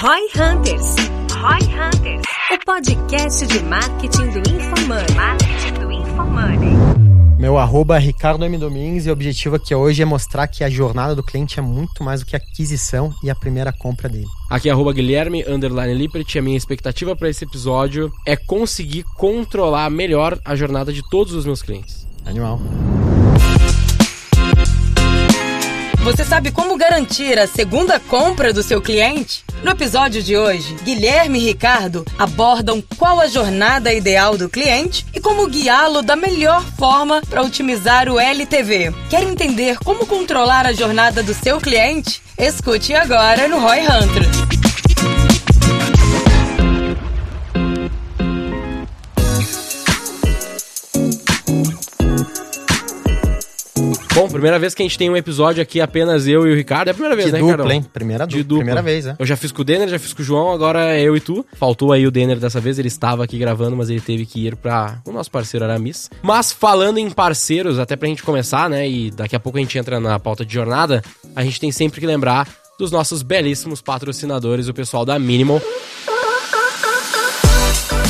Roy Hunters. Roy Hunters. O podcast de marketing do InfoMoney. Marketing do InfoMoney. Meu arroba é Ricardo M. Domingues e o objetivo aqui hoje é mostrar que a jornada do cliente é muito mais do que a aquisição e a primeira compra dele. Aqui é arroba Guilherme, underline Lippert, e a minha expectativa para esse episódio é conseguir controlar melhor a jornada de todos os meus clientes. Animal. Você sabe como garantir a segunda compra do seu cliente? No episódio de hoje, Guilherme e Ricardo abordam qual a jornada ideal do cliente e como guiá-lo da melhor forma para otimizar o LTV. Quer entender como controlar a jornada do seu cliente? Escute agora no Roy Hunter. Bom, primeira vez que a gente tem um episódio aqui apenas eu e o Ricardo. É a primeira vez, De né, dupla, Ricardo? hein? Primeira, De du dupla. primeira vez, né? Eu já fiz com o Denner, já fiz com o João, agora é eu e tu. Faltou aí o Denner dessa vez, ele estava aqui gravando, mas ele teve que ir para o nosso parceiro Aramis. Mas falando em parceiros, até pra gente começar, né, e daqui a pouco a gente entra na pauta de jornada, a gente tem sempre que lembrar dos nossos belíssimos patrocinadores, o pessoal da Minimal.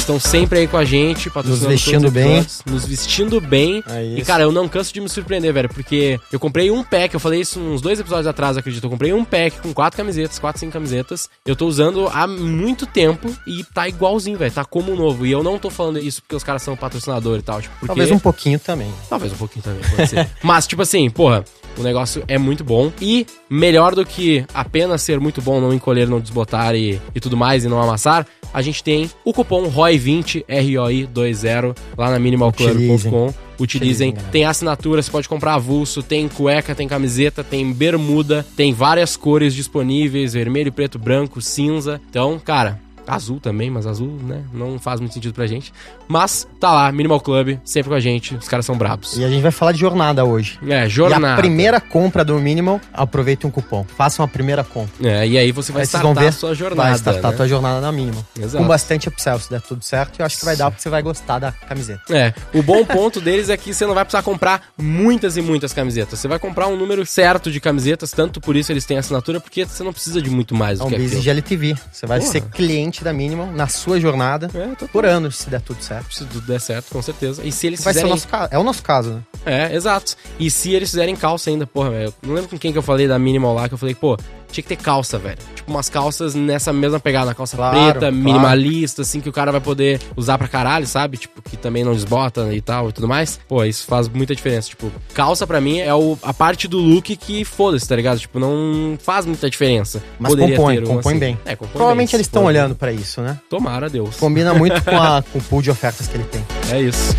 Estão sempre aí com a gente, patrocinando Nos vestindo bem. episódios, Nos vestindo bem. É e, cara, eu não canso de me surpreender, velho, porque eu comprei um pack, eu falei isso uns dois episódios atrás, acredito. Eu comprei um pack com quatro camisetas, quatro, cinco camisetas. Eu tô usando há muito tempo e tá igualzinho, velho. Tá como novo. E eu não tô falando isso porque os caras são patrocinador e tal. Tipo, porque... Talvez um pouquinho também. Talvez um pouquinho também, pode ser. Mas, tipo assim, porra, o negócio é muito bom. E melhor do que apenas ser muito bom, não encolher, não desbotar e, e tudo mais, e não amassar, a gente tem o cupom ROI20, R-O-I-20, lá na minimalclub.com. Utilizem. Tem assinatura, você pode comprar avulso, tem cueca, tem camiseta, tem bermuda, tem várias cores disponíveis, vermelho, preto, branco, cinza. Então, cara, azul também, mas azul, né, não faz muito sentido pra gente. Mas tá lá, Minimal Club, sempre com a gente, os caras são brabos. E a gente vai falar de jornada hoje. É, E jornada. a primeira compra do Minimal, aproveite um cupom. Faça uma primeira compra. É, e aí você vai Aí startar vão ver, a sua jornada. vai startar né? a tua jornada na Minimal. Exato. Com bastante upsell, se der tudo certo. Eu acho que vai dar porque você vai gostar da camiseta. É, o bom ponto deles é que você não vai precisar comprar muitas e muitas camisetas. Você vai comprar um número certo de camisetas, tanto por isso eles têm assinatura, porque você não precisa de muito mais É do um que business aquilo. de LTV. Você vai Porra. ser cliente da Minimal na sua jornada É, total. por anos, se der tudo certo. Se tudo der certo, com certeza. E se eles Vai ser o fizerem... nosso caso. É o nosso caso, né? É, exato. E se eles fizerem calça ainda, porra, velho. eu Não lembro com quem que eu falei da Minimal lá, que eu falei, pô, tinha que ter calça, velho. Tipo, umas calças nessa mesma pegada, calça Claro, preta, claro. minimalista, assim, que o cara vai poder usar pra caralho, sabe? Tipo, que também não desbota e tal e tudo mais. Pô, isso faz muita diferença. Tipo, calça pra mim é o, a parte do look que foda-se, tá ligado? Tipo, não faz muita diferença. Mas Poderia compõe, uma compõe assim. bem. É, compõe Provavelmente bem, eles estão olhando pra isso, né? Tomara, Deus. Combina muito com, a, com o pool de ofertas que ele tem. É isso.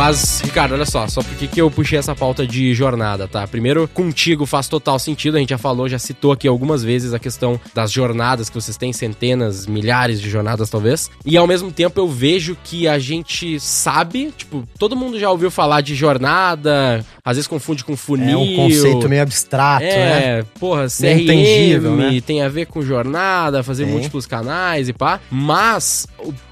Mas, Ricardo, olha só, só por que eu puxei essa pauta de jornada, tá? Primeiro, contigo faz total sentido, a gente já falou, já citou aqui algumas vezes a questão das jornadas que vocês têm, centenas, milhares de jornadas talvez. E ao mesmo tempo eu vejo que a gente sabe, tipo, todo mundo já ouviu falar de jornada, às vezes confunde com funil. É um conceito meio abstrato, né? É, porra, Meio CRM intangível, né? tem a ver com jornada, fazer Tem. múltiplos canais e pá. Mas,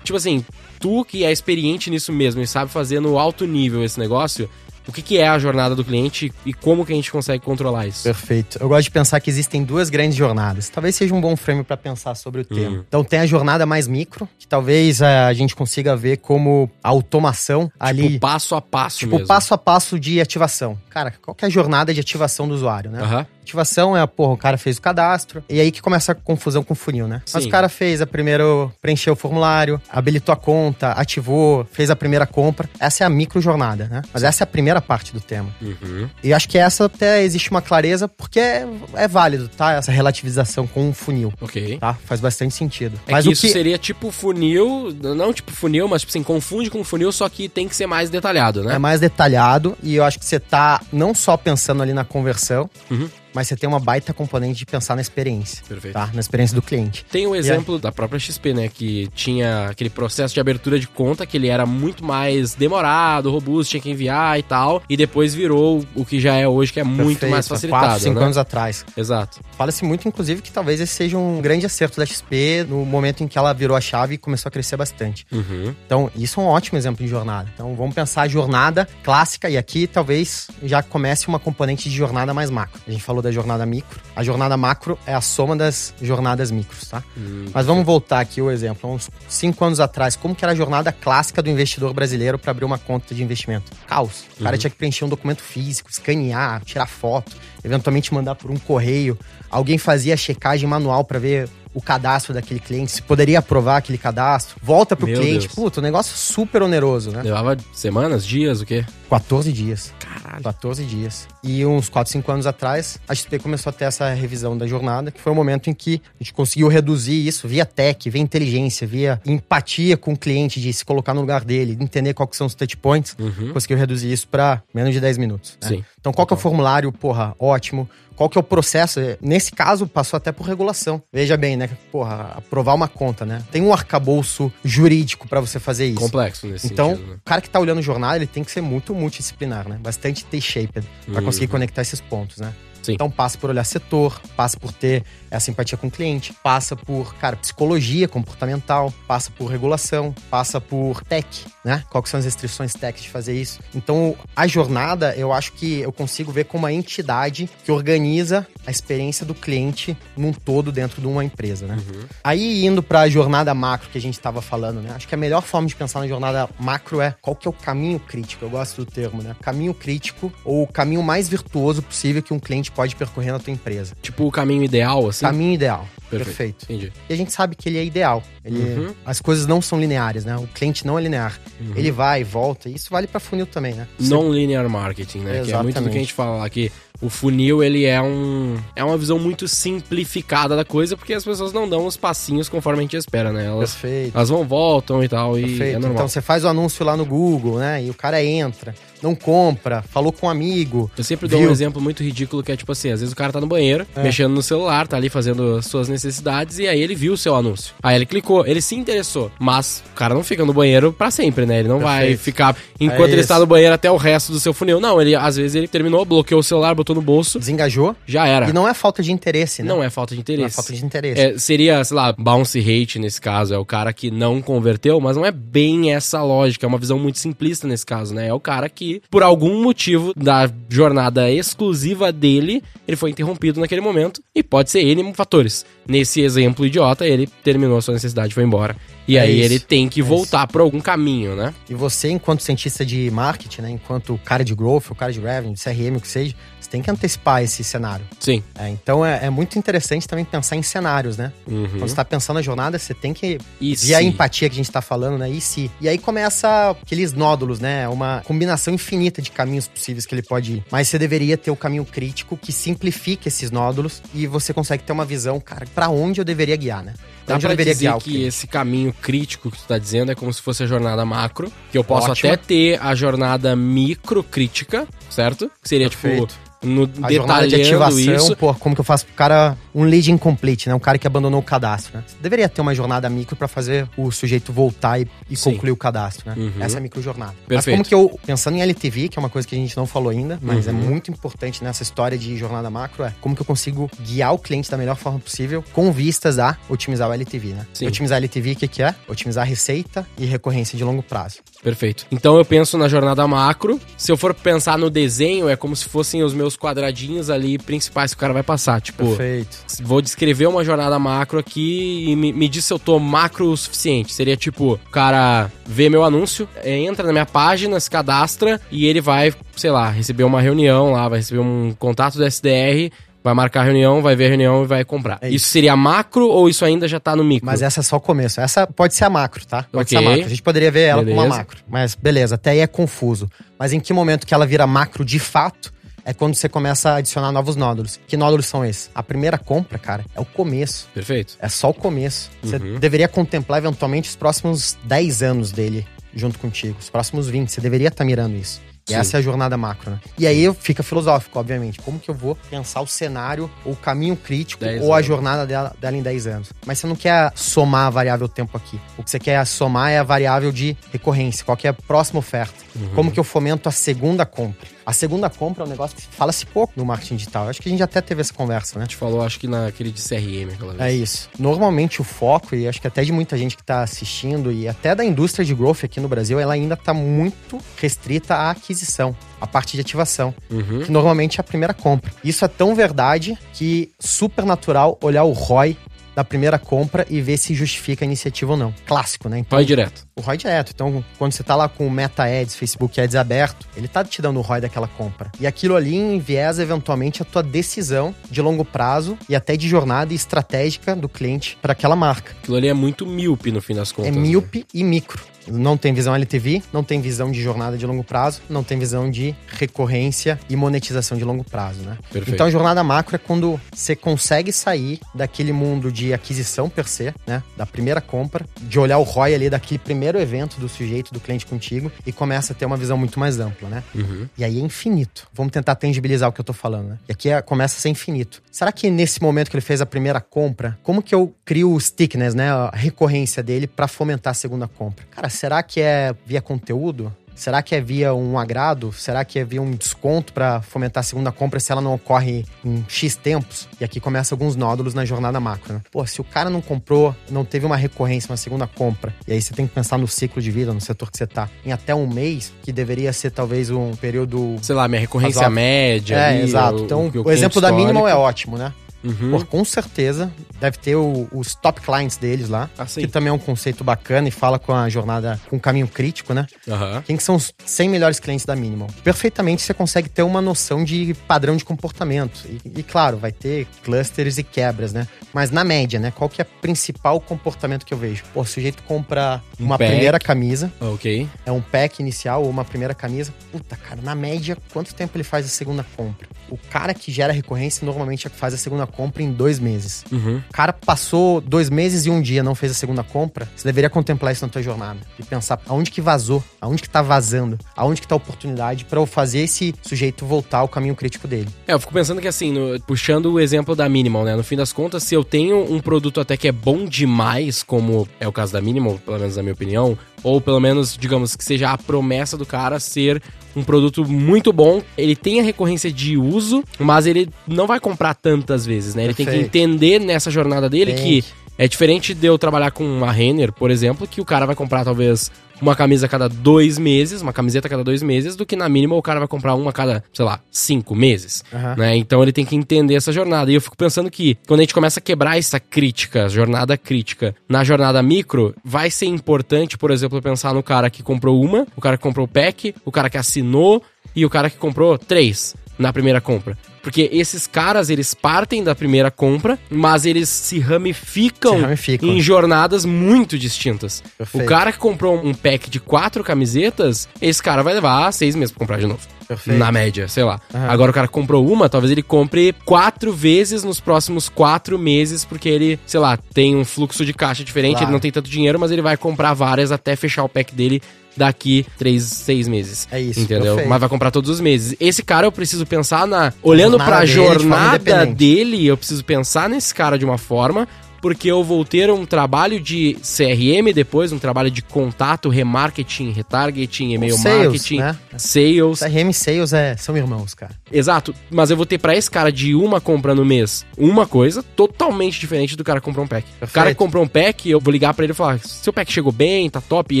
tipo assim, tu que é experiente nisso mesmo e sabe fazer no alto nível esse negócio, o que, que é a jornada do cliente e como que a gente consegue controlar isso? Perfeito. Eu gosto de pensar que existem duas grandes jornadas. Talvez seja um bom frame para pensar sobre o tema. Hum. Então tem a jornada mais micro, que talvez eh, a gente consiga ver como a automação ali, Tipo, passo a passo tipo mesmo. passo a passo de ativação. Cara, qual que é a jornada de ativação do usuário, né? Aham. Ativação é, porra, o cara fez o cadastro, e aí que começa a confusão com o funil, né? Mas Sim. o cara fez a primeiro, preencheu o formulário, habilitou a conta, ativou, fez a primeira compra. Essa é a micro jornada, né? Mas essa é a primeira parte do tema. Uhum. E acho que essa até existe uma clareza, porque é, é válido, tá? Essa relativização com o funil, Ok. tá? Faz bastante sentido. É Mas que o isso que... seria tipo funil, não tipo funil, mas tipo assim, confunde com funil, só que tem que ser mais detalhado, né? É mais detalhado e eu acho que você tá não só pensando ali na conversão, Uhum. Mas você tem uma baita componente de pensar na experiência. Perfeito. Tá? Na experiência do cliente. Tem o exemplo da própria XP, né? Que tinha aquele processo de abertura de conta que ele era muito mais demorado, robusto, tinha que enviar e tal. E depois virou o que já é hoje, que é muito Perfeito, mais há facilitado. Quatro, cinco né? anos atrás. Exato. Fala-se muito, inclusive, que talvez esse seja um grande acerto da XP no momento em que ela virou a chave e começou a crescer bastante. Uhum. Então, isso é um ótimo exemplo de jornada. Então, vamos pensar a jornada clássica e aqui talvez já comece uma componente de jornada mais macro. A gente falou da jornada micro. A jornada macro é a soma das jornadas micros, tá? Hum, Mas vamos voltar aqui o exemplo. Há uns cinco anos atrás, como que era a jornada clássica do investidor brasileiro para abrir uma conta de investimento? Caos. O cara tinha que preencher um documento físico, escanear, tirar foto, eventualmente mandar por um correio. Alguém fazia a checagem manual para ver o cadastro daquele cliente, se poderia aprovar aquele cadastro. Volta pro Meu cliente. Deus. Puta, um negócio super oneroso, né? Levava semanas, dias, o quê? 14 dias. Caralho. 14 dias. E uns 4, 5 anos atrás, a XP começou a ter essa revisão da jornada, que foi o momento em que a gente conseguiu reduzir isso via tech, via inteligência, via empatia com o cliente, de se colocar no lugar dele, de entender quais são os touch points. Uhum. Conseguiu reduzir isso para menos de 10 minutos. né? Sim. Então, qual que é o formulário? Porra, ótimo. Qual que é o processo? Nesse caso, passou até por regulação. Veja bem, né? Porra, aprovar uma conta, né? Tem um arcabouço jurídico para você fazer isso. Complexo nesse Então, sentido, né? o cara que tá olhando o jornal, ele tem que ser muito multidisciplinar, né? Bastante T-shaped pra Uhum. conseguir conectar esses pontos, né? Sim. Então passa por olhar setor, passa por ter essa empatia com o cliente, passa por, cara, psicologia comportamental, passa por regulação, passa por tech, né? Quais que são as restrições tech de fazer isso? Então, a jornada, eu acho que eu consigo ver como uma entidade que organiza a experiência do cliente num todo dentro de uma empresa, né? Uhum. Aí indo para a jornada macro que a gente estava falando, né? Acho que a melhor forma de pensar na jornada macro é qual que é o caminho crítico. Eu gosto do termo, né? Caminho crítico ou o caminho mais virtuoso possível que um cliente pode percorrer na tua empresa. Tipo o caminho ideal, assim. Caminho ideal. Perfeito. Perfeito. Entendi. E a gente sabe que ele é ideal. Ele- Uhum. As coisas não são lineares, né? O cliente não é linear. Uhum. Ele vai volta. E isso vale para funil também, né? Você- Non-linear marketing, né? Que é muito do que a Exatamente. gente fala lá, que o funil, ele é um... É uma visão muito simplificada da coisa, porque as pessoas não dão os passinhos conforme a gente espera, né? Elas, Perfeito. elas vão, voltam e tal, e Perfeito. é normal. Então você faz o anúncio lá no Google, né? E o cara entra, não compra, falou com um amigo. Eu sempre dou Viu? um exemplo muito ridículo que é tipo assim, às vezes o cara tá no banheiro, É. mexendo no celular, tá ali fazendo as suas necessidades, e aí ele viu o seu anúncio. Aí ele clicou, ele se interessou. Mas o cara não fica no banheiro pra sempre, né? Ele não vai Perfeito. ficar enquanto É ele está no banheiro até o resto do seu funil. Não, ele às vezes ele terminou, bloqueou o celular, botou no bolso, Desengajou. já era. E não é falta de interesse, né? Não é falta de interesse. Não é falta de interesse. É, seria, sei lá, bounce rate nesse caso, é o cara que não converteu, mas não é bem essa lógica, é uma visão muito simplista nesse caso, né? É o cara que, por algum motivo da jornada exclusiva dele, ele foi interrompido naquele momento, e pode ser N fatores. Nesse exemplo idiota, ele terminou a sua necessidade e foi embora. E É aí isso. ele tem que É voltar por algum caminho, né? E você, enquanto cientista de marketing, né? Enquanto cara de growth, ou cara de revenue, de CRM, o que seja, você tem que antecipar esse cenário. Sim. É, então é, é muito interessante também pensar em cenários, né? Uhum. Quando você tá pensando na jornada, você tem que E ver a empatia que a gente tá falando, né? E se. E aí começa aqueles nódulos, né? Uma combinação infinita de caminhos possíveis que ele pode ir. Mas você deveria ter o caminho crítico que simplifique esses nódulos e você consegue ter uma visão, cara, pra onde eu deveria guiar, né? Dá onde eu pra deveria dizer guiar que esse caminho crítico que tu tá dizendo é como se fosse a jornada macro, que eu posso Ótimo. até ter a jornada micro crítica, certo? Que seria Perfeito. tipo no A jornada de detalhando ativação, isso. pô, como que eu faço pro cara um lead incomplete, né? Um cara que abandonou o cadastro, né? Você deveria ter uma jornada micro pra fazer o sujeito voltar e, e concluir o cadastro, né? Uhum. Essa é a micro jornada. Mas Perfeito. como que eu, pensando em LTV, que é uma coisa que a gente não falou ainda, mas é Uhum. muito importante nessa história de jornada macro, é como que eu consigo guiar o cliente da melhor forma possível com vistas a otimizar o LTV, né? Sim. Otimizar LTV, o que que é? Otimizar a receita e recorrência de longo prazo. Perfeito. Então eu penso na jornada macro. Se eu for pensar no desenho, é como se fossem os meus quadradinhos ali principais que o cara vai passar. Tipo, Perfeito. vou descrever uma jornada macro aqui e me, me diz se eu tô macro o suficiente. Seria tipo, o cara vê meu anúncio, entra na minha página, se cadastra e ele vai, sei lá, receber uma reunião lá, vai receber um contato do SDR, vai marcar a reunião, vai ver a reunião e vai comprar. É isso. isso. seria macro ou isso ainda já tá no micro? Mas essa é só o começo. Essa pode ser a macro, tá? Pode Ok. ser a macro. A gente poderia ver ela como uma Beleza. macro. Mas beleza, até aí é confuso. Mas em que momento que ela vira macro de fato é quando você começa a adicionar novos nódulos. Que nódulos são esses? A primeira compra, cara, é o começo. Perfeito. É só o começo. Você Uhum. deveria contemplar eventualmente os próximos 10 anos dele junto contigo. Os próximos 20. Você deveria estar mirando isso. Essa é a jornada macro, né? E aí fica filosófico, obviamente. Como que eu vou pensar o cenário, ou o caminho crítico, 10 ou a jornada dela, dela em 10 anos? Mas você não quer somar a variável tempo aqui. O que você quer somar é a variável de recorrência. Qual que é a próxima oferta? Uhum. Como que eu fomento a segunda compra? A segunda compra é um negócio que fala-se pouco no marketing digital. Acho que a gente até teve essa conversa, né? A gente falou, acho que naquele de CRM aquela vez. É isso. Normalmente o foco, e acho que até de muita gente que está assistindo, e até da indústria de growth aqui no Brasil, ela ainda está muito restrita à aquisição, à parte de ativação, Uhum. que normalmente é a primeira compra. Isso é tão verdade que super natural olhar o ROI da primeira compra e ver se justifica a iniciativa ou não. Clássico, né? Então, Vai direto. O ROI direto. Então, quando você tá lá com o Meta Ads, Facebook Ads aberto, ele tá te dando o ROI daquela compra. E aquilo ali enviesa eventualmente a tua decisão de longo prazo e até de jornada estratégica do cliente para aquela marca. Aquilo ali é muito míope no fim das contas. é né? míope e micro. Não tem visão LTV, não tem visão de jornada de longo prazo, não tem visão de recorrência e monetização de longo prazo, né? Perfeito. Então jornada macro é quando você consegue sair daquele mundo de aquisição per se, né? Da primeira compra, de olhar o ROI ali daquele primeiro evento do sujeito, do cliente contigo e começa a ter uma visão muito mais ampla, né? Uhum. E aí é infinito. Vamos tentar tangibilizar o que eu tô falando, né? E aqui é- começa a ser infinito. Será que nesse momento que ele fez a primeira compra, como que eu crio o stickness, né? A recorrência dele pra fomentar a segunda compra? Cara, será que é via conteúdo? Será que é via um agrado? Será que é via um desconto pra fomentar a segunda compra se ela não ocorre em X tempos? E aqui começa alguns nódulos na jornada macro, né? Pô, se o cara não comprou, não teve uma recorrência, uma segunda compra, e aí você tem que pensar no ciclo de vida, no setor que você tá, em até um mês, que deveria ser talvez um período Sei lá, minha recorrência Razoável. média. é, ali, exato. o- Então, o, o, cliente exemplo da Minimal é ótimo, né? Uhum. Pô, com certeza deve ter o- os top clients deles lá, Ah, que também é um conceito bacana e fala com a jornada, com o caminho crítico, né? Aham. Quem que são os 100 melhores clientes da Minimal? Perfeitamente você consegue ter uma noção de padrão de comportamento. E, e, claro, vai ter clusters e quebras, né? Mas na média, né? Qual que é o principal comportamento que eu vejo? Pô, o sujeito compra Um uma pack. primeira camisa, Ok. é um pack inicial ou uma primeira camisa. Puta, cara, na média, quanto tempo ele faz a segunda compra? O cara que gera recorrência normalmente é que faz a segunda compra em dois meses. Uhum. Cara passou dois meses e um dia não fez a segunda compra, você deveria contemplar isso na tua jornada. E pensar aonde que vazou, aonde que tá vazando, aonde que tá a oportunidade pra eu fazer esse sujeito voltar ao caminho crítico dele. É, eu fico pensando que assim, no- puxando o exemplo da Minimal, né? No fim das contas, se eu tenho um produto até que é bom demais, como é o caso da Minimal, pelo menos na minha opinião, ou pelo menos, digamos, que seja a promessa do cara ser um produto muito bom, ele tem a recorrência de uso, mas ele não vai comprar tantas vezes, né? Ele tem que Perfeito. entender nessa jornada dele Tem que é diferente de eu trabalhar com uma Renner, por exemplo, que o cara vai comprar talvez uma camisa a cada dois meses, uma camiseta a cada dois meses, do que na mínima o cara vai comprar uma a cada, sei lá, cinco meses. Aham. Né? Então ele tem que entender essa jornada. E eu fico pensando que quando a gente começa a quebrar essa crítica, jornada crítica, na jornada micro, vai ser importante, por exemplo, pensar no cara que comprou uma, o cara que comprou o pack, o cara que assinou e o cara que comprou três na primeira compra. Porque esses caras, eles partem da primeira compra, mas eles se ramificam, Se ramificam. em jornadas muito distintas. Perfeito. O cara que comprou um pack de quatro camisetas, esse cara vai levar seis meses pra comprar de novo. Perfeito. Na média, sei lá. Aham. Agora o cara comprou uma, talvez ele compre quatro vezes nos próximos quatro meses, porque ele, sei lá, tem um fluxo de caixa diferente, Claro. ele não tem tanto dinheiro, mas ele vai comprar várias até fechar o pack dele daqui três, seis meses. É isso, Entendeu? perfeito. Mas vai comprar todos os meses. Esse cara eu preciso pensar na. Olhando de forma jornada dele, eu preciso pensar nesse cara de uma forma. Porque eu vou ter um trabalho de CRM depois, um trabalho de contato, remarketing, retargeting, e-mail sales, marketing, né? sales. CRM e Sales é, são irmãos, cara. Exato, mas eu vou ter pra esse cara de uma compra no mês uma coisa totalmente diferente do cara que comprou um pack. O cara Perfeito. que comprou um pack, eu vou ligar pra ele e falar: seu pack chegou bem, tá top, e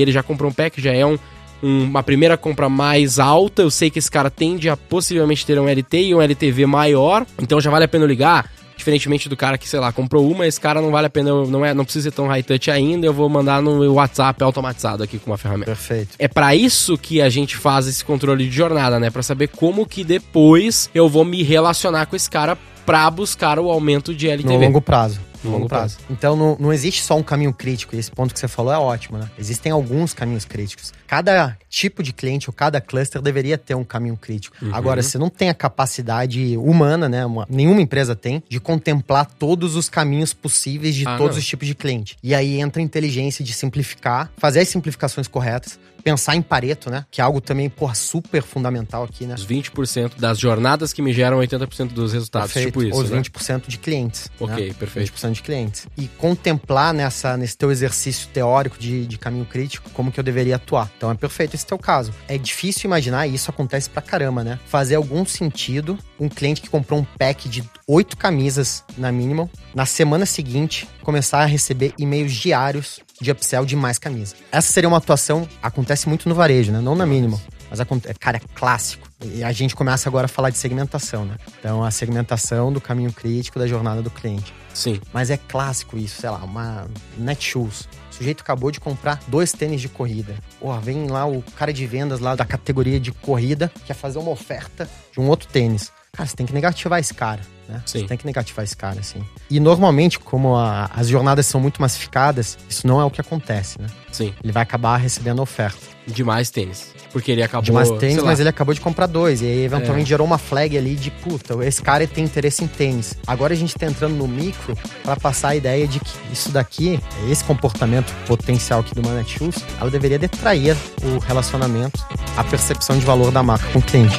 ele já comprou um pack, já é um, um- uma primeira compra mais alta. Eu sei que esse cara tende a possivelmente ter um LT e um LTV maior, então já vale a pena ligar. Diferentemente do cara que, sei lá, comprou uma, esse cara não vale a pena, não, é, não precisa ser tão high touch ainda, eu vou mandar no WhatsApp automatizado aqui com uma ferramenta. Perfeito. É pra isso que a gente faz esse controle de jornada, né? Pra saber como que depois eu vou me relacionar com esse cara pra buscar o aumento de No LTV. longo prazo. No longo prazo. Então não, não existe só um caminho crítico, e esse ponto que você falou é ótimo, né? Existem alguns caminhos críticos. Cada tipo de cliente ou cada cluster deveria ter um caminho crítico. Uhum. Agora, você não tem a capacidade humana, né? uma- nenhuma empresa tem, de contemplar todos os caminhos possíveis de Ah, todos não. os tipos de cliente. E aí entra a inteligência de simplificar, fazer as simplificações corretas, pensar em Pareto, né? Que é algo também, porra, super fundamental aqui, né? Os 20% das jornadas que me geram 80% dos resultados, Perfeito. tipo isso, Os né? 20% de clientes. Ok, né? perfeito. 20% de clientes. E contemplar nessa, nesse teu exercício teórico de, de caminho crítico como que eu deveria atuar. Então é perfeito esse teu caso. É difícil imaginar, e isso acontece pra caramba, né? Fazer algum sentido um cliente que comprou um pack de oito camisas na Minimal, na semana seguinte, começar a receber e-mails diários de upsell de mais camisa. Essa seria uma atuação, acontece muito no varejo, né? Não na Minimal. Mas, aconte- cara, é clássico. E a gente começa agora a falar de segmentação, né? Então, a segmentação do caminho crítico da jornada do cliente. Sim. Mas é clássico isso, sei lá, uma Netshoes. O sujeito acabou de comprar dois tênis de corrida. Porra, vem lá o cara de vendas lá da categoria de corrida, quer fazer uma oferta de um outro tênis. Cara, você tem que negativar esse cara, né? Você tem que negativar esse cara, assim. E normalmente, como a- as jornadas são muito massificadas, isso não é o que acontece, né? Sim. Ele vai acabar recebendo oferta De mais tênis. Porque ele acabou. de mais tênis, É. mas ele acabou de comprar dois. E aí, eventualmente, gerou uma flag ali de puta, esse cara tem interesse em tênis. Agora a gente tá entrando no micro pra passar a ideia de que isso daqui, esse comportamento potencial aqui do Manet Shoes, ela deveria detrair o relacionamento, a percepção de valor da marca com o cliente.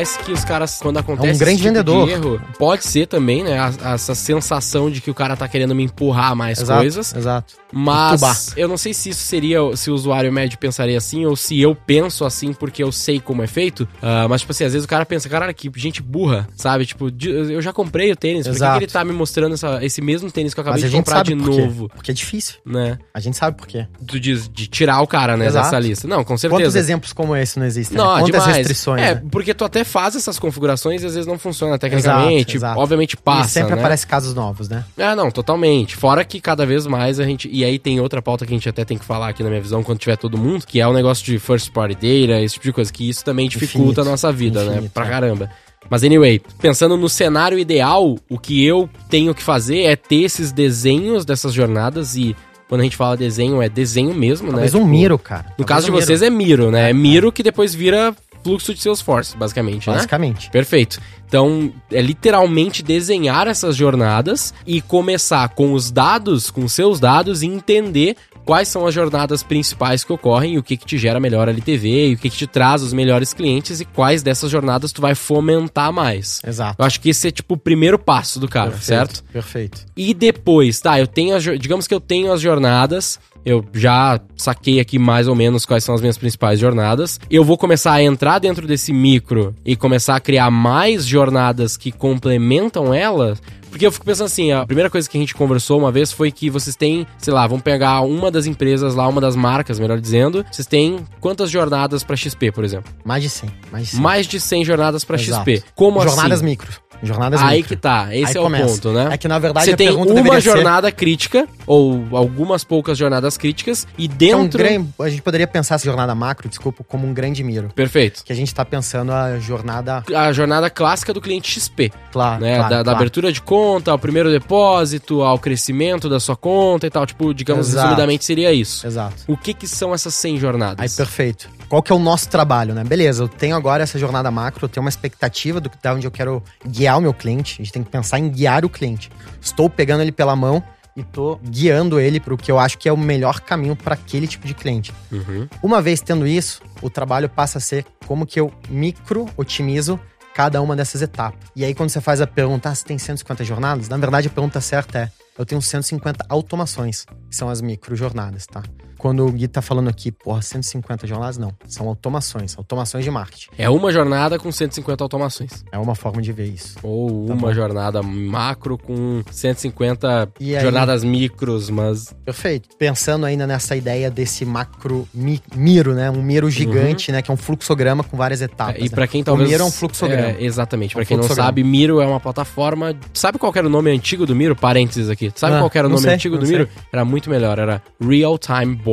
Parece que os caras, quando acontece É um grande tipo vendedor. de erro, pode ser também, né? a- a- Essa sensação de que o cara tá querendo me empurrar mais Exato, coisas. exato. Mas eu não sei se isso seria, se o usuário médio pensaria assim, ou se eu penso assim porque eu sei como é feito. Ah, mas, tipo assim, às vezes o cara pensa, caralho, que gente burra, sabe? Tipo, eu já comprei o tênis, por que Exato. ele tá me mostrando essa- esse mesmo tênis que eu acabei Mas de comprar de por novo? Porque é difícil. Né? A gente sabe por quê. Tu diz de tirar o cara, né, Exato. dessa lista. Não, com Quantos certeza. exemplos como esse não existem? né? Não, Quantas demais. restrições? É, né? porque tu até faz essas configurações e às vezes não funciona tecnicamente. Exato, exato. Obviamente passa, e sempre né? aparece casos novos, né? Ah, não, totalmente. Fora que cada vez mais a gente. E aí tem outra pauta que a gente até tem que falar aqui na minha visão quando tiver todo mundo, que é o negócio de first party data, esse tipo de coisa, que isso também dificulta Infinito. a nossa vida, né? Infinito, Pra é. caramba. Mas anyway, pensando no cenário ideal, o que eu tenho que fazer é ter esses desenhos dessas jornadas e. Quando a gente fala desenho, é desenho mesmo, Talvez né? um Tipo, Miro, cara. No Talvez caso de um Miro. vocês é Miro, né? É Miro que depois vira fluxo de Salesforce, basicamente, né? Basicamente. Perfeito. Então, é literalmente desenhar essas jornadas e começar com os dados, com seus dados e entender quais são as jornadas principais que ocorrem e o que, que te gera melhor LTV e o que, que te traz os melhores clientes e quais dessas jornadas tu vai fomentar mais. Exato. Eu acho que esse é tipo o primeiro passo do cara, Perfeito, certo? Perfeito. E depois, tá, eu tenho as, digamos que eu tenho as jornadas, eu já saquei aqui mais ou menos quais são as minhas principais jornadas. Eu vou começar a entrar dentro desse micro e começar a criar mais jornadas que complementam ela. Porque eu fico pensando assim, a primeira coisa que a gente conversou uma vez foi que vocês têm, sei lá, vamos pegar uma das empresas lá, uma das marcas, melhor dizendo, vocês têm quantas jornadas pra XP, por exemplo? Mais de 100. Mais de 100. Mais de 100 jornadas pra Exato. XP. Como Jornadas assim? micro. Jornadas Aí micro. que tá, esse Aí é começa. o ponto, né? É que na verdade Você tem uma deveria ser- jornada crítica, ou algumas poucas jornadas críticas, e É um dentro. grande, a gente poderia pensar essa jornada macro, desculpa, como um grande miro. Perfeito. Que a gente tá pensando a jornada. A jornada clássica do cliente XP, Claro, né? claro, da, da claro. abertura de conta, ao primeiro depósito, ao crescimento da sua conta e tal. Tipo, digamos, Exato. resumidamente seria isso. Exato. O que que são essas 100 jornadas? Aí, perfeito. Qual que é o nosso trabalho, né? Beleza, eu tenho agora essa jornada macro, eu tenho uma expectativa do que da onde eu quero guiar o meu cliente. A gente tem que pensar em guiar o cliente. Estou pegando ele pela mão e tô guiando ele para o que eu acho que é o melhor caminho para aquele tipo de cliente. Uhum. Uma vez tendo isso, o trabalho passa a ser como que eu micro otimizo cada uma dessas etapas. E aí quando você faz a pergunta, ah, você tem 150 jornadas? Na verdade a pergunta certa é, eu tenho 150 automações, que são as micro jornadas, tá? Quando o Gui tá falando aqui, porra, 150 jornadas, não. São automações, automações de marketing. É uma jornada com 150 automações. É uma forma de ver isso. Ou Tá uma bom. jornada macro com 150 E aí? jornadas micros, mas. Perfeito. Pensando ainda nessa ideia desse macro mi- miro, né? Um miro gigante, né? Que é um fluxograma com várias etapas. Uhum. e né? pra quem talvez. O Miro é um fluxograma. É, exatamente. É um Pra quem não sabe, Miro é uma plataforma. Sabe qual era o nome antigo do Miro? Parênteses aqui. Sabe Ah, qual era o nome sei, antigo do sei. Miro? Era muito melhor. Era Real Time Board.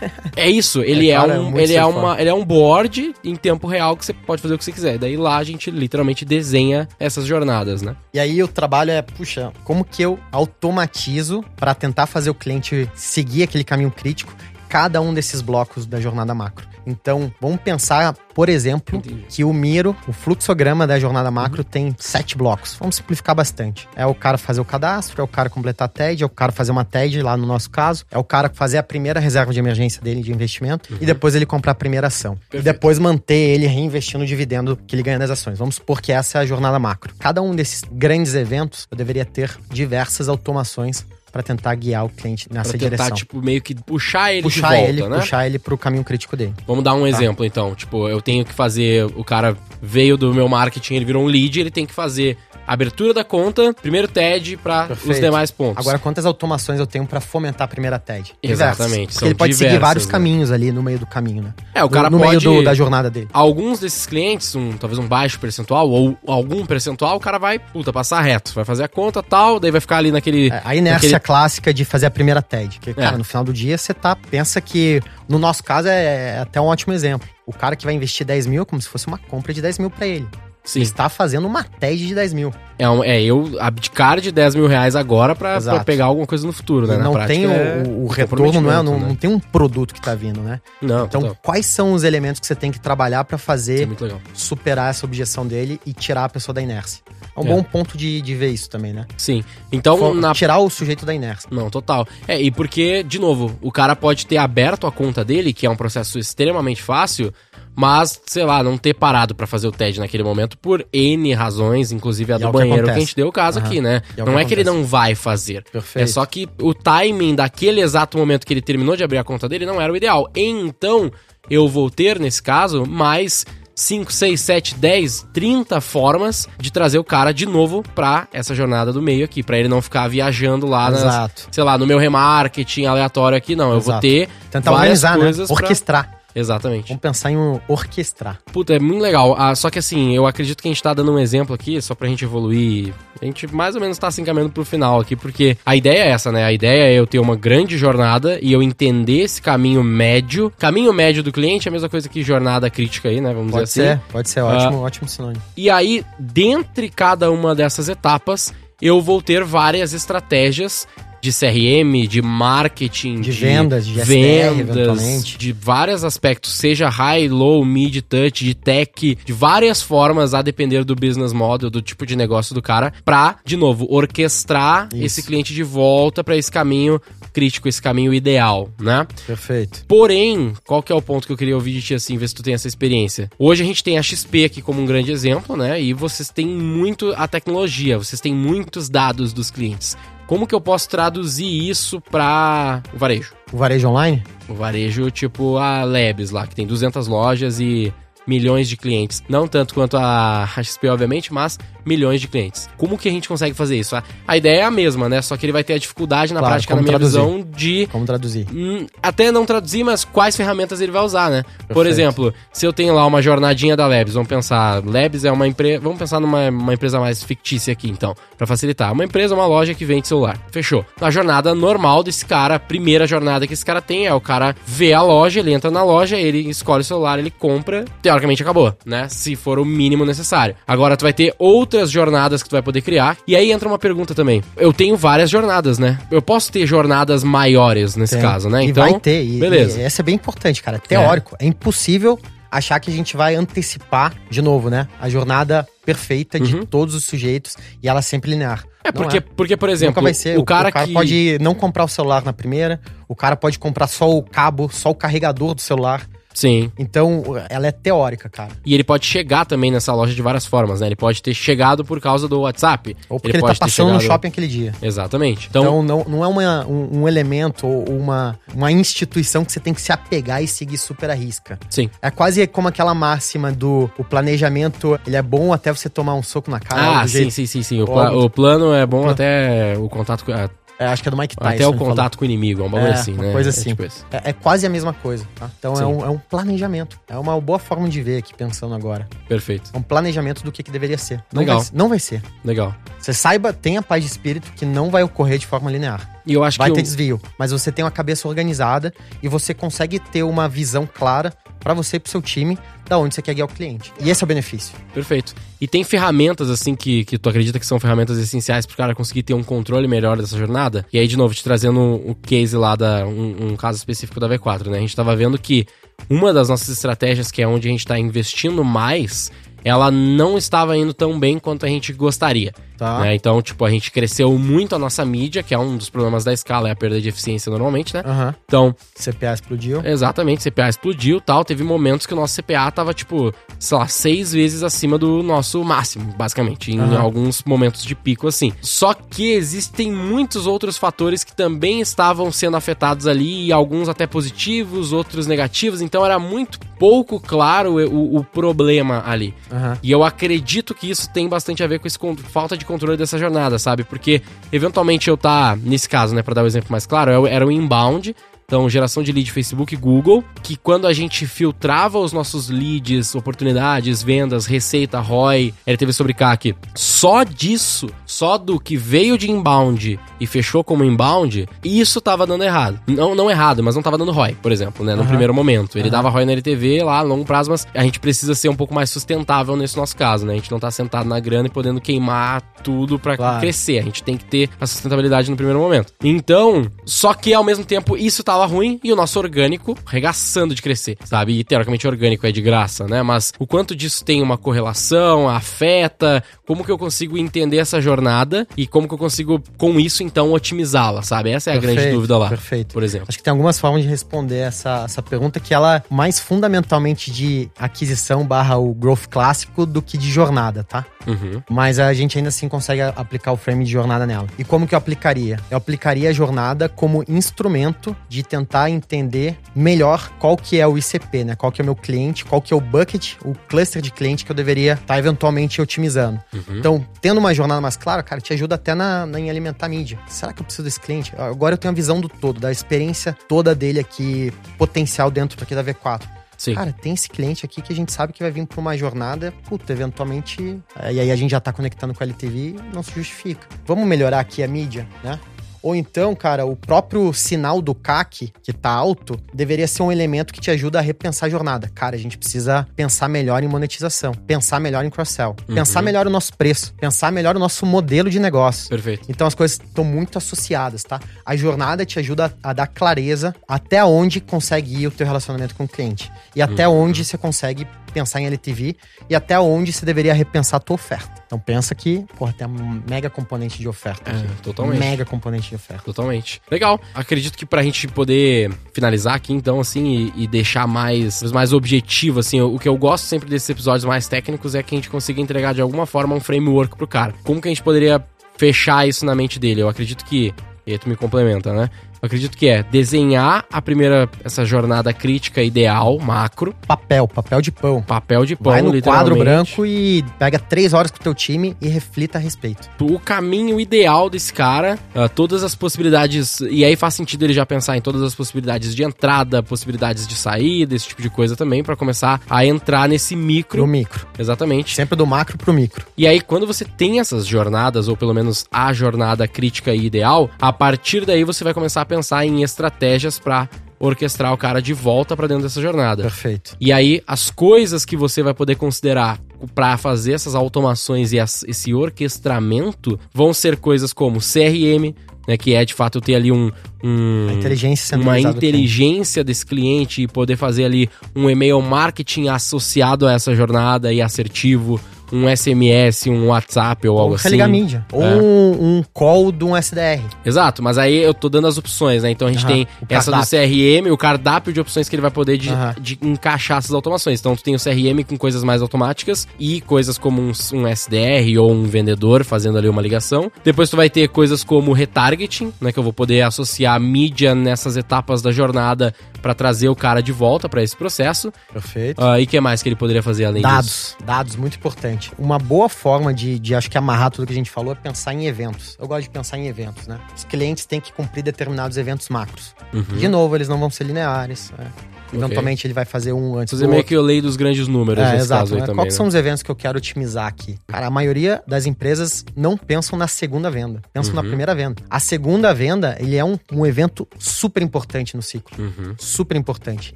é isso. Ele é, É, cara, é um. muito ele, é uma, ele é um board em tempo real que você pode fazer o que você quiser. Daí lá a gente literalmente desenha essas jornadas, né? E aí o trabalho é, puxa, como que eu automatizo para tentar fazer o cliente seguir aquele caminho crítico cada um desses blocos da jornada macro. Então, vamos pensar, por exemplo, Entendi. que o Miro, o fluxograma da jornada macro tem sete blocos. Vamos simplificar bastante. É o cara fazer o cadastro, é o cara completar a TED, é o cara fazer uma TED lá no nosso caso, é o cara fazer a primeira reserva de emergência dele de investimento e depois ele comprar a primeira ação. E Perfeito. depois manter ele reinvestindo o dividendo que ele ganha das ações. Vamos supor que essa é a jornada macro. Cada um desses grandes eventos, eu deveria ter diversas automações para tentar guiar o cliente nessa Pra tentar, direção. tipo, meio que puxar ele puxar de volta, ele, né? puxar ele pro caminho crítico dele. Vamos dar um exemplo, então. Tipo, eu tenho que fazer. O cara veio do meu marketing, ele virou um lead, ele tem que fazer abertura da conta, primeiro TED pra os demais pontos. Agora, quantas automações eu tenho para fomentar a primeira TED? Exatamente, Porque ele pode seguir diversas, vários né? caminhos ali no meio do caminho, né? é, o cara no, no pode. meio do- da jornada dele. Alguns desses clientes, um, talvez um baixo percentual, ou algum percentual, o cara vai, puta, passar reto. Vai fazer a conta tal, daí vai ficar ali naquele. É, a inércia naquele- clássica de fazer a primeira TED. Porque, cara, É. no final do dia, você tá. Pensa que, no nosso caso, é, é até um ótimo exemplo. O cara que vai investir 10 mil é como se fosse uma compra de 10 mil pra ele. Sim. Ele está fazendo uma TED de 10 mil. É, um- é eu abdicar de 10 mil reais agora pra, pra pegar alguma coisa no futuro, né? Não prática, tem o, é o- o retorno, não, é, não, comprometimento, não tem um produto que tá vindo, né? né? Não, Então, quais são os elementos que você tem que trabalhar Isso fazer é superar essa objeção dele e tirar a pessoa da inércia? É um É. bom ponto de, de ver isso também, né? Sim. Então, Fo- na Tirar o sujeito da inércia. Não, total. É, e porque, de novo, o cara pode ter aberto a conta dele, que é um processo extremamente fácil, mas, sei lá, não ter parado pra fazer o TED naquele momento por N razões, inclusive a E é do que banheiro que, a acontece. gente deu o caso Aham. aqui, né? É não que é que ele não vai fazer. Perfeito. É só que o timing daquele exato momento que ele terminou de abrir a conta dele não era o ideal. Então, eu vou ter, nesse caso, mais 5, 6, 7, 10, 30 formas de trazer o cara de novo pra essa jornada do meio aqui, pra ele não ficar viajando lá nas, sei lá, no meu remarketing aleatório aqui, não. Eu vou Exato. ter Tentar várias organizar, né? coisas pra- Orquestrar. Exatamente. Vamos pensar em um orquestrar. Puta, é muito legal. Ah, só que assim, eu acredito que a gente tá dando um exemplo aqui, só pra gente evoluir. A gente mais ou menos tá se encaminhando pro final aqui, porque a ideia é essa, né? A ideia é eu ter uma grande jornada e eu entender esse caminho médio. Caminho médio do cliente é a mesma coisa que jornada crítica aí, né? Vamos Pode dizer assim. ser, pode ser. Ótimo, ótimo sinônimo. E aí, dentre cada uma dessas etapas, eu vou ter várias estratégias de CRM, de marketing, De vendas, de vendas, de vários aspectos, seja high, low, mid, touch, de tech, de várias formas a depender do business model, do tipo de negócio do cara, pra, de novo, orquestrar Isso. esse cliente de volta pra esse caminho crítico, esse caminho ideal, né? Perfeito. Porém, qual que é o ponto que eu queria ouvir de ti assim, ver se tu tem essa experiência? Hoje a gente tem a XP aqui como um grande exemplo, né? E vocês têm muito a tecnologia, vocês têm muitos dados dos clientes. Como que eu posso traduzir isso para o varejo? O varejo online? O varejo tipo a Labs lá, que tem 200 lojas e milhões de clientes. Não tanto quanto a XP, obviamente, mas milhões de clientes. Como que a gente consegue fazer isso? A, ideia é a mesma, né? Só que ele vai ter a dificuldade na Claro, prática, na minha traduzir. visão, de Como traduzir? Hum, até não traduzir, mas quais ferramentas ele vai usar, né? Por Perfeito. exemplo, se eu tenho lá uma jornadinha da Labs, vamos pensar, Labs é uma empresa, vamos pensar numa uma empresa mais fictícia aqui então, pra facilitar. Uma empresa, uma loja que vende celular. Fechou. A jornada normal desse cara, a primeira jornada que esse cara tem é o cara vê a loja, ele entra na loja, ele escolhe o celular, ele compra, teoricamente acabou, né? Se for o mínimo necessário. Agora tu vai ter outras jornadas que tu vai poder criar. E aí entra uma pergunta também. Eu tenho várias jornadas, né? Eu posso ter jornadas maiores nesse Tem. caso, né? E Então, vai ter. E, beleza. E essa é bem importante, cara. Teórico. É, impossível achar que a gente vai antecipar, de novo, né? A jornada perfeita de Uhum. todos os sujeitos e ela sempre linear. É porque, porque por exemplo, Nunca vai ser. o cara, que pode não comprar o celular na primeira, o cara pode comprar só o cabo, só o carregador do celular. Sim, Então, ela é teórica, cara. e ele pode chegar também nessa loja de várias formas, né? Ele pode ter chegado por causa do WhatsApp. Ou porque ele, pode tá ter passando no chegado- shopping aquele dia. Exatamente. Então, Então, não, não é uma, um, um elemento ou uma, uma instituição que você tem que se apegar e seguir super à risca. sim. É quase como aquela máxima do o planejamento, ele é bom até você tomar um soco na cara. Ah, sim, sim, sim, sim. O, pla- o plano é bom Plano. até o contato com, a- É, acho que é do Mike Tyson. até o contato com o inimigo, é um bagulho É, assim, uma né? coisa É assim. tipo. É, é quase a mesma coisa, tá? Então é um, é um planejamento. É uma boa forma de ver aqui, pensando agora. Perfeito. É um planejamento do que, que deveria ser. Não Legal. Vai, não vai ser. Legal. Você saiba, tenha paz de espírito que não vai ocorrer de forma linear. E eu acho Vai que ter o- desvio, mas você tem uma cabeça organizada e você consegue ter uma visão clara pra você e pro seu time da onde você quer guiar o cliente. E esse é o benefício. Perfeito. E tem ferramentas, assim, que, que tu acredita que são ferramentas essenciais pro cara conseguir ter um controle melhor dessa jornada? E aí, de novo, te trazendo o case lá, da, um, um caso específico da V4, né? A gente tava vendo que uma das nossas estratégias, que é onde a gente está investindo mais, ela não estava indo tão bem quanto a gente gostaria. Tá. né? Então, tipo, a gente cresceu muito a nossa mídia, que é um dos problemas da escala, é a perda de eficiência normalmente, né? Aham. Então, CPA explodiu. exatamente, CPA explodiu tal. Teve momentos que o nosso CPA tava, tipo, sei lá, seis vezes acima do nosso máximo, basicamente, em Aham. alguns momentos de pico, assim. Só que existem muitos outros fatores que também estavam sendo afetados ali, e alguns até positivos, outros negativos, então era muito pouco claro o, o problema ali. Aham. E eu acredito que isso tem bastante a ver com esse falta de controle dessa jornada, sabe? Porque eventualmente eu tá, nesse caso, né, pra dar o exemplo mais claro, eu- era o inbound, então geração de lead Facebook e Google, que quando a gente filtrava os nossos leads, oportunidades, vendas, receita, ROI, LTV sobre CAC, só disso, só do que veio de inbound e fechou como inbound, isso tava dando errado. Não, não errado, mas não tava dando ROI, por exemplo, né, no Aham. primeiro momento. Ele Aham. dava ROI na LTV lá, a longo prazo, mas a gente precisa ser um pouco mais sustentável nesse nosso caso, né? A gente não tá sentado na grana e podendo queimar tudo pra Claro. crescer. A gente tem que ter a sustentabilidade no primeiro momento. Então, só que ao mesmo tempo isso tava ruim e o nosso orgânico regaçando de crescer, sabe? E teoricamente orgânico é de graça, né? Mas o quanto disso tem uma correlação, afeta, como que eu consigo entender essa jornada e como que eu consigo com isso então otimizá-la, sabe? Essa é a grande Perfeito, dúvida lá. Perfeito. Por exemplo. Acho que tem algumas formas de responder essa, essa pergunta que ela é mais fundamentalmente de aquisição barra o growth clássico do que de jornada, tá? Uhum. Mas a gente ainda assim consegue aplicar o frame de jornada nela. E como que eu aplicaria? Eu aplicaria a jornada como instrumento de tentar entender melhor qual que é o ICP, né? Qual que é o meu cliente, qual que é o bucket, o cluster de cliente que eu deveria estar eventualmente otimizando. Uhum. Então, tendo uma jornada mais clara, cara, te ajuda até na, na- em alimentar a mídia. Será que eu preciso desse cliente? Agora eu tenho a visão do todo, da experiência toda dele aqui, potencial dentro aqui da V4. Sim. Cara, tem esse cliente aqui que a gente sabe que vai vir pra uma jornada, puta, eventualmente. é, E aí a gente já tá conectando com a LTV, não se justifica. Vamos melhorar aqui a mídia, né? Ou então, cara, o próprio sinal do CAC, que tá alto, deveria ser um elemento que te ajuda a repensar a jornada. Cara, a gente precisa pensar melhor em monetização, pensar melhor em cross-sell, Uhum. pensar melhor o nosso preço, pensar melhor o nosso modelo de negócio. Perfeito. Então as coisas estão muito associadas, tá? A jornada te ajuda a dar clareza até onde consegue ir o teu relacionamento com o cliente. E até onde você consegue pensar em LTV e até onde você deveria repensar a tua oferta. Então pensa que, porra, tem um mega componente de oferta É, aqui. totalmente. Mega componente de oferta. Totalmente. Legal. Acredito que pra gente poder finalizar aqui, então, assim, e, e deixar mais, mais objetivo, assim, o, o que eu gosto sempre desses episódios mais técnicos é que a gente consiga entregar de alguma forma um framework pro cara. Como que a gente poderia fechar isso na mente dele? Eu acredito que. E aí tu me complementa, né? Acredito que é desenhar a primeira, essa jornada crítica ideal, macro, Papel, papel de pão. papel de pão, Vai no quadro branco e pega três horas com o teu time e reflita a respeito. o caminho ideal desse cara, ah, todas as possibilidades. E aí faz sentido ele já pensar em todas as possibilidades de entrada, possibilidades de saída, esse tipo de coisa também, pra começar a entrar nesse micro. micro. Exatamente. Sempre do macro pro micro. E aí, quando você tem essas jornadas, ou pelo menos a jornada crítica e ideal, a partir daí você vai começar a pensar em estratégias pra orquestrar o cara de volta pra dentro dessa jornada. Perfeito. E aí, as coisas que você vai poder considerar para fazer essas automações e as- esse orquestramento vão ser coisas como CRM, né, que é de fato eu ter ali um, um- inteligência uma inteligência desse cliente e poder fazer ali um e-mail marketing associado a essa jornada e assertivo, um SMS, um WhatsApp ou algo Ou assim. ligar mídia. Ou É. um, um call de um SDR. Exato, mas aí eu tô dando as opções, né? Então a gente Aham, tem o essa do. CRM, o cardápio de opções que ele vai poder de, Aham. de encaixar essas automações. Então tu tem o CRM com coisas mais automáticas e coisas como um, um SDR ou um vendedor fazendo ali uma ligação. Depois tu vai ter coisas como retargeting, né? Que eu vou poder associar mídia nessas etapas da jornada para trazer o cara de volta para esse processo. Perfeito. Ah, e o que mais que ele poderia fazer além disso? Dados, dados, muito importante. Uma boa forma de, de, acho que, amarrar tudo que a gente falou é pensar em eventos. Eu gosto de pensar em eventos, né? Os clientes têm que cumprir determinados eventos macros. Uhum. De novo, eles não vão ser lineares. né? Eventualmente ele vai fazer um antes Fazer do meio outro. que a lei dos grandes números É, nesse exato. caso aí né? também. Quais né? são os eventos que eu quero otimizar aqui? Cara, a maioria das empresas não pensam na segunda venda, pensam na Uhum. primeira venda. A segunda venda, ele é um, um evento super importante no ciclo. Uhum, Super importante.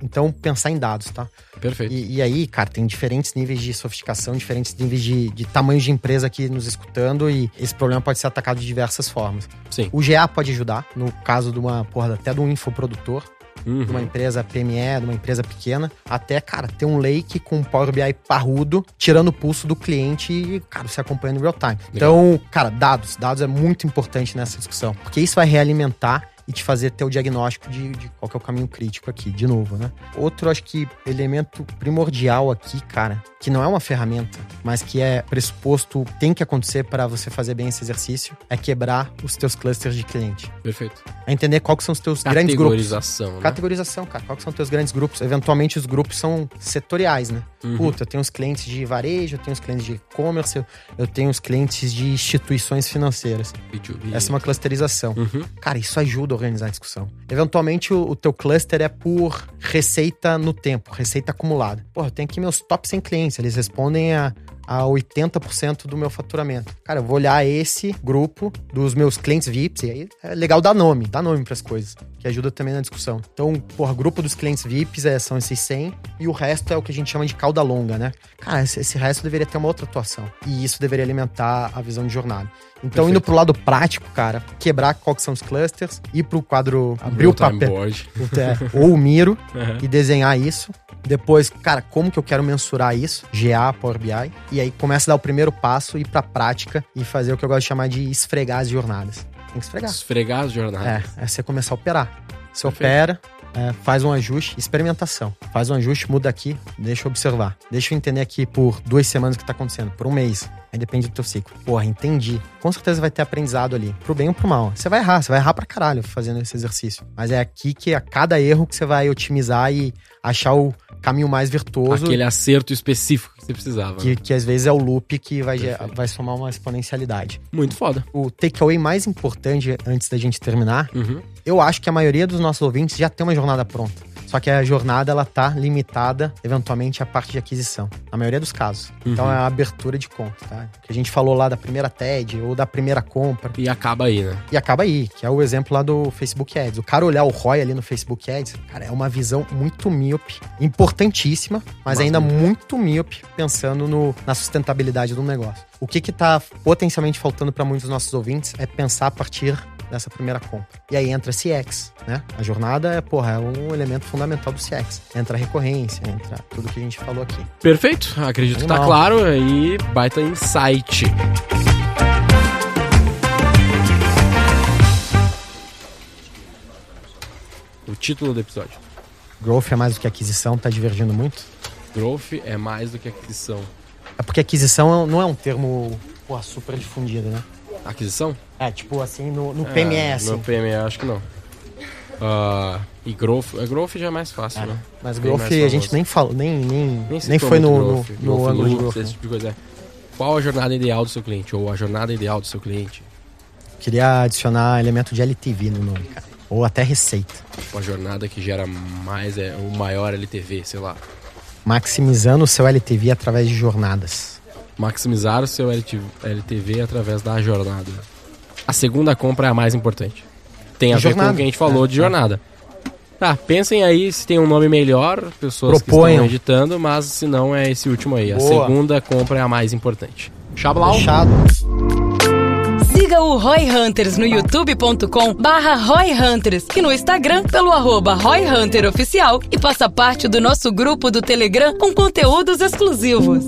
Então, pensar em dados, tá? perfeito. E, e aí, cara, tem diferentes níveis de sofisticação, diferentes níveis de, de tamanho de empresa aqui nos escutando e esse problema pode ser atacado de diversas formas. Sim. O GA pode ajudar, no caso de uma, porra, até de um infoprodutor, Uhum. de uma empresa PME, de uma empresa pequena, até, cara, ter um lake com Power BI parrudo, tirando o pulso do cliente e, cara, você acompanhando real time. Então, cara, dados. Dados é muito importante nessa discussão, porque isso vai realimentar e te fazer ter o diagnóstico de, de qual é o caminho crítico aqui, de novo, né? Outro, acho que, elemento primordial aqui, cara, que não é uma ferramenta, mas que é pressuposto, tem que acontecer para você fazer bem esse exercício, é quebrar os teus clusters de cliente. Perfeito. É entender quais que são os teus grandes grupos. Categorização, né? Categorização, cara. Quais são os teus grandes grupos? Eventualmente os grupos são setoriais, né? Uhum. Puta, eu tenho os clientes de varejo, eu tenho os clientes de e-commerce, eu- tenho os clientes de instituições financeiras. B2B. Essa é uma clusterização. Uhum. Cara, isso ajuda organizar a discussão. Eventualmente, o, o teu cluster é por receita no tempo, receita acumulada. Porra, eu tenho aqui meus top 100 clientes, eles respondem a, a 80% do meu faturamento. Cara, eu vou olhar esse grupo dos meus clientes VIPs, e aí é legal dar nome, dar nome pras coisas, que ajuda também na discussão. Então, porra, grupo dos clientes VIPs é, são esses 100, e o resto é o que a gente chama de cauda longa, né? Cara, esse, esse resto deveria ter uma outra atuação, e isso deveria alimentar a visão de jornada. Então, Perfeito. indo pro lado prático, cara, quebrar quais que são os clusters, ir pro quadro, abrir o papel, board. ou o Miro, Uhum. e desenhar isso. Depois, cara, como que eu quero mensurar isso? GA, Power BI. E aí começa a dar o primeiro passo, ir pra prática e fazer o que eu gosto de chamar de esfregar as jornadas. Tem que esfregar. Esfregar as jornadas. É, é você começar a operar. Você Perfeito. opera, é, faz um ajuste, experimentação. Faz um ajuste, muda aqui, deixa eu observar. Deixa eu entender aqui por duas semanas o que tá acontecendo, por um mês. Aí depende do teu ciclo. Porra, entendi. Com certeza vai ter aprendizado ali, pro bem ou pro mal. Você vai errar, você vai errar pra caralho fazendo esse exercício. Mas é aqui que a cada erro que você vai otimizar e achar o caminho mais virtuoso. Aquele acerto específico que precisava. né? Que, que às vezes é o loop que vai, Perfeito. vai somar uma exponencialidade. Muito foda. O takeaway mais importante antes da gente terminar Uhum. eu acho que a maioria dos nossos ouvintes já tem uma jornada pronta. Só que a jornada ela tá limitada, eventualmente, à parte de aquisição. Na maioria dos casos. Então Uhum. é a abertura de conta, tá? Que a gente falou lá da primeira TED ou da primeira compra. E acaba aí, né? E acaba aí, que é o exemplo lá do Facebook Ads. O cara olhar o ROI ali no Facebook Ads, cara, é uma visão muito míope, importantíssima, mas, Mas ainda muito. muito míope pensando no, na sustentabilidade do negócio. O que que tá potencialmente faltando para muitos dos nossos ouvintes é pensar a partir dessa primeira compra. E aí entra CX, né? A jornada é, porra, é um elemento fundamental do CX. Entra a recorrência, entra tudo que a gente falou aqui. Perfeito. Acredito que tá Animal. claro. Aí, baita insight. O título do episódio. Growth é mais do que aquisição, tá divergindo muito? Growth é mais do que aquisição. É porque aquisição não é um termo, porra, super difundido, né? Aquisição? É, tipo assim, no, no PME, É, assim. No PME, acho que não. Ah, e growth, é, growth já é mais fácil, É, né? Mas growth a gente nem falou, nem, nem, Nem, nem, foi no, growth, no, no ângulo de growth. esse tipo de coisa. é. Qual a jornada ideal do seu cliente? Ou a jornada ideal do seu cliente? Queria adicionar elemento de LTV no nome, cara. Ou até receita. Uma jornada que gera mais, é, o maior LTV, sei lá. Maximizando o seu LTV através de jornadas. Maximizar o seu LT LTV através da jornada. A segunda compra é a mais importante. Tem a De ver com jornada. o que a gente falou É, de jornada. Tá, pensem aí se tem um nome melhor, pessoas que Proponham. estão editando, mas se não é esse último aí. A Boa. segunda compra é a mais importante. Xablau. Fechado. Siga o Roy Hunters no youtube.com barra Roy Hunters e no Instagram pelo arroba Roy Hunter Oficial e faça parte do nosso grupo do Telegram com conteúdos exclusivos.